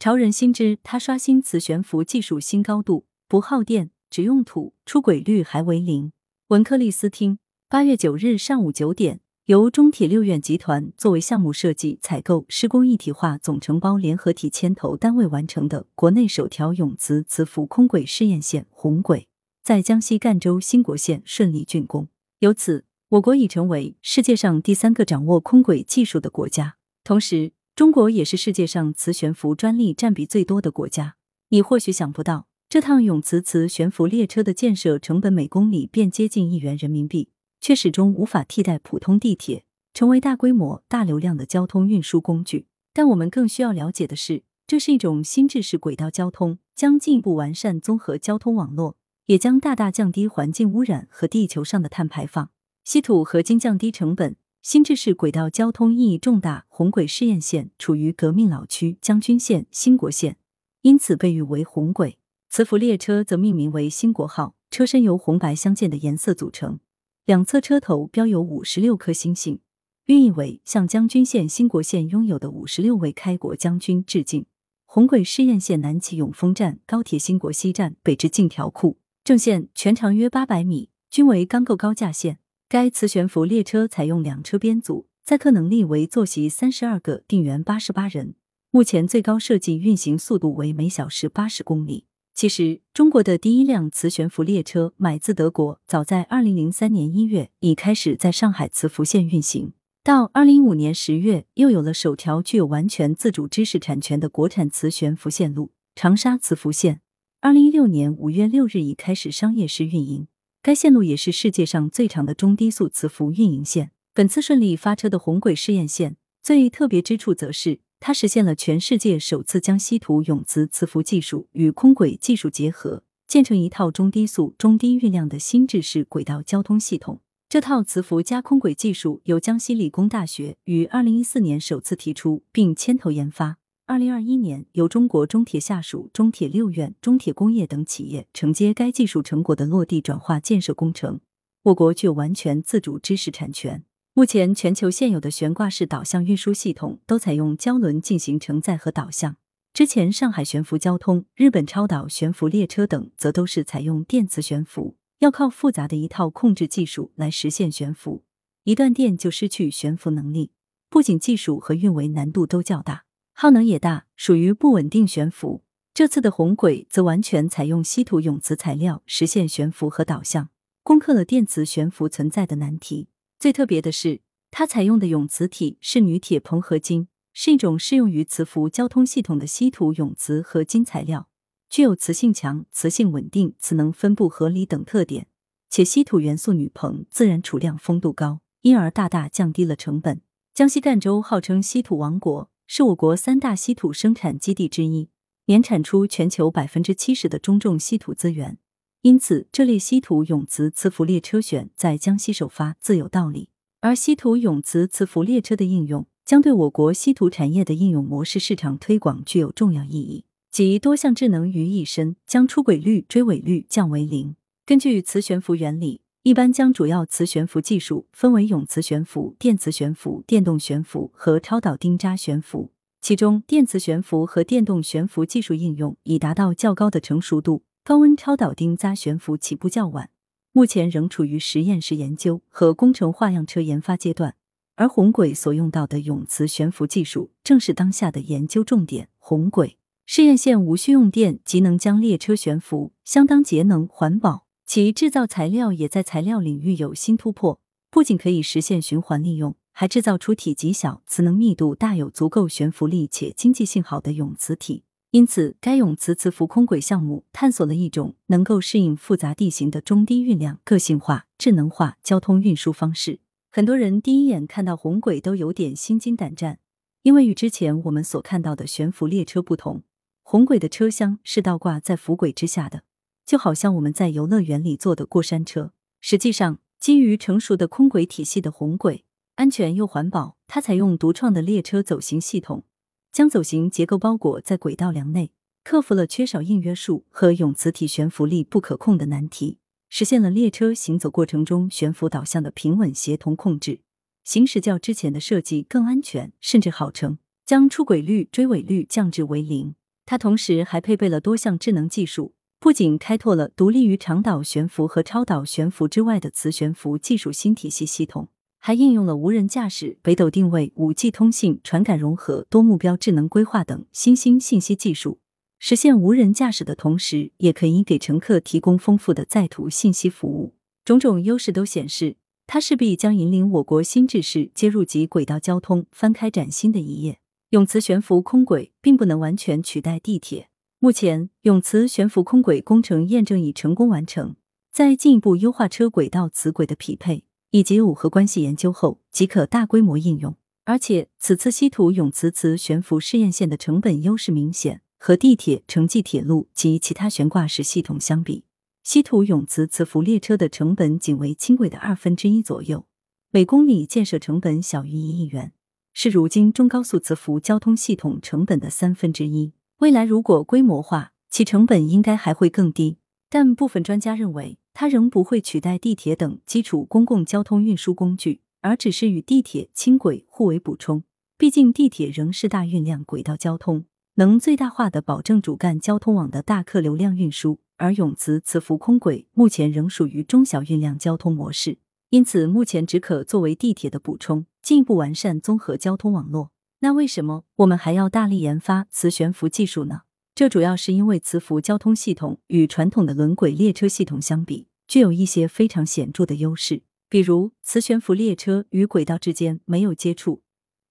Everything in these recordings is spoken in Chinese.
潮人心知，它刷新磁悬浮技术新高度，不耗电，只用土，出轨率还为零。文科利斯汀，八月九日上午九点，由中铁六院集团作为项目设计、采购、施工一体化总承包联合体牵头单位完成的国内首条永磁磁浮空轨试验线红轨，在江西赣州兴国县顺利竣工。由此，我国已成为世界上第三个掌握空轨技术的国家，同时。中国也是世界上磁悬浮专利占比最多的国家。你或许想不到，这趟永磁磁悬浮列车的建设成本每公里便接近一元人民币，却始终无法替代普通地铁，成为大规模、大流量的交通运输工具。但我们更需要了解的是，这是一种新制式轨道交通，将进一步完善综合交通网络，也将大大降低环境污染和地球上的碳排放。稀土合金降低成本。新制式轨道交通意义重大，红轨试验线处于革命老区将军县、兴国县，因此被誉为红轨。磁浮列车则命名为兴国号，车身由红白相间的颜色组成，两侧车头标有五十六颗星星，寓意为向将军县、兴国县拥有的五十六位开国将军致敬。红轨试验线南起永丰站，高铁兴国西站，北至镜条库正线，全长约八百米，均为钢构高架线。该磁悬浮列车采用两车编组，载客能力为坐席三十二个，定员八十八人。目前最高设计运行速度为每小时八十公里。其实，中国的第一辆磁悬浮列车买自德国，早在二零零三年一月已开始在上海磁浮线运行。到二零一五年十月，又有了首条具有完全自主知识产权的国产磁悬浮线路——长沙磁浮线。二零一六年五月六日已开始商业试运营。该线路也是世界上最长的中低速磁浮运营线。本次顺利发车的红轨试验线，最特别之处则是它实现了全世界首次将稀土永磁磁浮技术与空轨技术结合，建成一套中低速、中低运量的新制式轨道交通系统。这套磁浮加空轨技术由江西理工大学于二零一四年首次提出并牵头研发。二零二一年，由中国中铁下属中铁六院、中铁工业等企业承接该技术成果的落地转化建设工程。我国具有完全自主知识产权。目前，全球现有的悬挂式导向运输系统都采用胶轮进行承载和导向。之前，上海悬浮交通、日本超导悬浮列车等，则都是采用电磁悬浮，要靠复杂的一套控制技术来实现悬浮，一断电就失去悬浮能力，不仅技术和运维难度都较大。耗能也大，属于不稳定悬浮。这次的红轨则完全采用稀土永磁材料实现悬浮和导向，攻克了电磁悬浮存在的难题。最特别的是，它采用的永磁体是铝铁硼合金，是一种适用于磁浮交通系统的稀土永磁合金材料，具有磁性强、磁性稳定、磁能分布合理等特点。且稀土元素铝硼自然储量丰度高，因而大大降低了成本。江西赣州号称稀土王国。是我国三大稀土生产基地之一，年产出全球百分之七十的中重稀土资源，因此这类稀土永磁磁浮列车选在江西首发自有道理。而稀土永磁磁浮列车的应用，将对我国稀土产业的应用模式市场推广具有重要意义，集多项智能于一身，将出轨率、追尾率降为零。根据磁悬浮原理。一般将主要磁悬浮技术分为永磁悬浮、电磁悬浮、电动悬浮和超导丁扎悬浮。其中，电磁悬浮和电动悬浮技术应用已达到较高的成熟度，高温超导丁扎悬浮起步较晚，目前仍处于实验室研究和工程化样车研发阶段。而红轨所用到的永磁悬浮技术正是当下的研究重点。红轨试验线无需用电即能将列车悬浮，相当节能环保。其制造材料也在材料领域有新突破，不仅可以实现循环利用，还制造出体积小、磁能密度大、有足够悬浮力且经济性好的永磁体。因此，该永磁磁浮空轨项目探索了一种能够适应复杂地形的中低运量、个性化、智能化交通运输方式。很多人第一眼看到红轨都有点心惊胆战，因为与之前我们所看到的悬浮列车不同，红轨的车厢是倒挂在浮轨之下的。就好像我们在游乐园里坐的过山车。实际上，基于成熟的空轨体系的红轨，安全又环保。它采用独创的列车走行系统，将走行结构包裹在轨道梁内，克服了缺少硬约束和永磁体悬浮力不可控的难题，实现了列车行走过程中悬浮导向的平稳协同控制，行驶较之前的设计更安全，甚至号称将出轨率、追尾率降至为零。它同时还配备了多项智能技术，不仅开拓了独立于长导悬浮和超导悬浮之外的磁悬浮技术新体系系统，还应用了无人驾驶、北斗定位、五 G 通信、传感融合、多目标智能规划等新兴信息技术。实现无人驾驶的同时，也可以给乘客提供丰富的在途信息服务。种种优势都显示，它势必将引领我国新制式接入级轨道交通翻开崭新的一页。永磁悬浮空轨并不能完全取代地铁。目前，永磁悬浮空轨工程验证已成功完成，在进一步优化车轨道磁轨的匹配以及耦合关系研究后，即可大规模应用。而且，此次稀土永磁磁悬浮试验线的成本优势明显。和地铁、城际铁路及其他悬挂式系统相比，稀土永磁磁浮列车的成本仅为轻轨的二分之一左右，每公里建设成本小于一亿元，是如今中高速磁浮交通系统成本的三分之一。未来如果规模化，其成本应该还会更低。但部分专家认为，它仍不会取代地铁等基础公共交通运输工具，而只是与地铁、轻轨互为补充。毕竟，地铁仍是大运量轨道交通。能最大化的保证主干交通网的大客流量运输，而永磁磁浮空轨目前仍属于中小运量交通模式，因此目前只可作为地铁的补充，进一步完善综合交通网络。那为什么我们还要大力研发磁悬浮技术呢？这主要是因为磁浮交通系统与传统的轮轨列车系统相比，具有一些非常显著的优势，比如磁悬浮列车与轨道之间没有接触，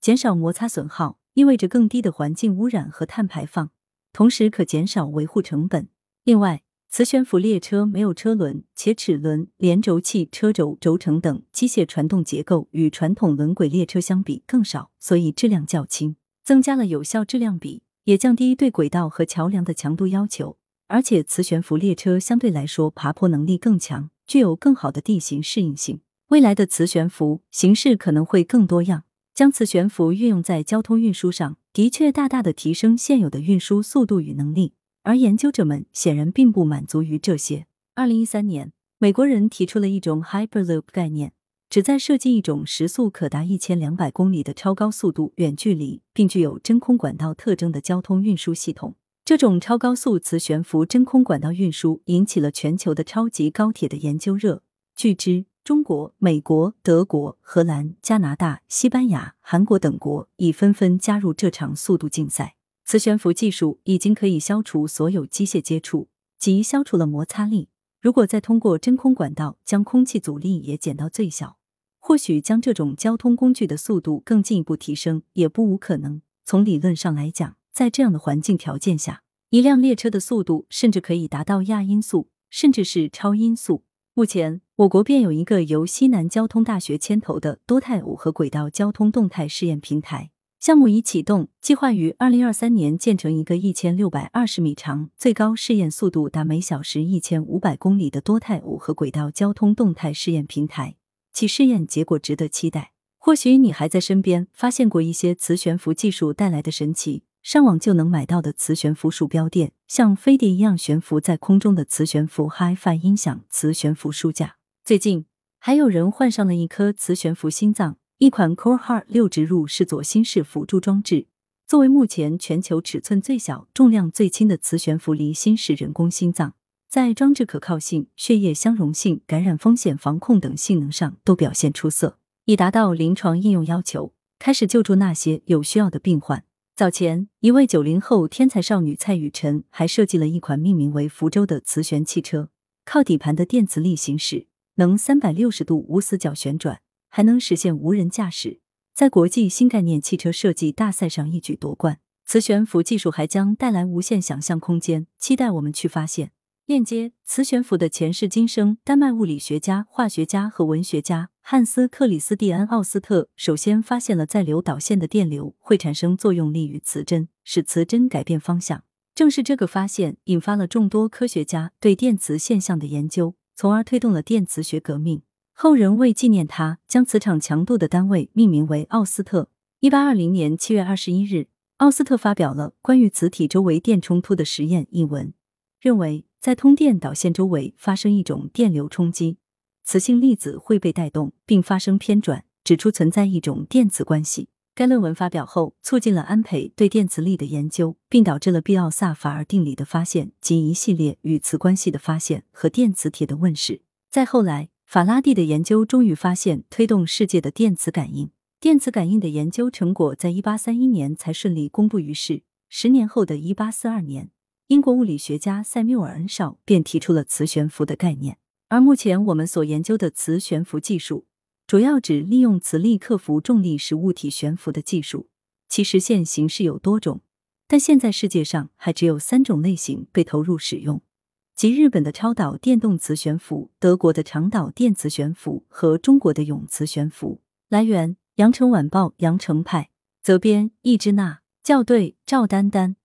减少摩擦损耗。意味着更低的环境污染和碳排放，同时可减少维护成本。另外，磁悬浮列车没有车轮，且齿轮、连轴器、车轴、轴承等机械传动结构与传统轮轨列车相比更少，所以质量较轻，增加了有效质量比，也降低对轨道和桥梁的强度要求。而且，磁悬浮列车相对来说爬坡能力更强，具有更好的地形适应性。未来的磁悬浮形式可能会更多样。将磁悬浮运用在交通运输上，的确大大的提升现有的运输速度与能力。而研究者们显然并不满足于这些。二零一三年，美国人提出了一种 Hyperloop 概念，旨在设计一种时速可达一千两百公里的超高速度远距离，并具有真空管道特征的交通运输系统。这种超高速磁悬浮真空管道运输引起了全球的超级高铁的研究热。据知。中国、美国、德国、荷兰、加拿大、西班牙、韩国等国已纷纷加入这场速度竞赛。磁悬浮技术已经可以消除所有机械接触，即消除了摩擦力。如果再通过真空管道将空气阻力也减到最小，或许将这种交通工具的速度更进一步提升也不无可能。从理论上来讲，在这样的环境条件下，一辆列车的速度甚至可以达到亚音速，甚至是超音速。目前，我国便有一个由西南交通大学牵头的多态耦合轨道交通动态试验平台项目已启动，计划于二零二三年建成一个一千六百二十米长、最高试验速度达每小时一千五百公里的多态五和轨道交通动态试验平台。其试验结果值得期待。或许你还在身边发现过一些磁悬浮技术带来的神奇。上网就能买到的磁悬浮鼠标垫，像飞碟一样悬浮在空中的磁悬浮 HiFi 音响磁悬浮书架。最近还有人换上了一颗磁悬浮心脏，一款 Core Heart 六植入式左心室辅助装置，作为目前全球尺寸最小、重量最轻的磁悬浮离心式人工心脏，在装置可靠性、血液相容性、感染风险防控等性能上都表现出色，已达到临床应用要求，开始救助那些有需要的病患。早前，一位九零后天才少女蔡雨辰还设计了一款命名为“福州”的磁悬汽车，靠底盘的电磁力行驶，能三百六十度无死角旋转，还能实现无人驾驶，在国际新概念汽车设计大赛上一举夺冠。磁悬浮技术还将带来无限想象空间，期待我们去发现。链接磁悬浮的前世今生。丹麦物理学家、化学家和文学家汉斯·克里斯蒂安·奥斯特首先发现了在流导线的电流会产生作用力与磁针，使磁针改变方向。正是这个发现引发了众多科学家对电磁现象的研究，从而推动了电磁学革命。后人为纪念他，将磁场强度的单位命名为奥斯特。一八二零年七月二十一日，奥斯特发表了关于磁体周围电冲突的实验一文，认为。在通电导线周围发生一种电流冲击，磁性粒子会被带动并发生偏转，指出存在一种电磁关系。该论文发表后，促进了安培对电磁力的研究，并导致了毕奥萨法尔定理的发现及一系列与磁关系的发现和电磁铁的问世。再后来，法拉第的研究终于发现推动世界的电磁感应。电磁感应的研究成果在一八三一年才顺利公布于世。十年后的一八四二年，英国物理学家塞缪尔恩绍便提出了磁悬浮的概念。而目前我们所研究的磁悬浮技术。主要指利用磁力克服重力使物体悬浮的技术，其实现形式有多种，但现在世界上还只有三种类型被投入使用，及日本的超导电动磁悬浮、德国的长导电磁悬浮和中国的永磁悬浮。来源：羊城晚报羊城派，责编：易之娜，校对：赵丹丹。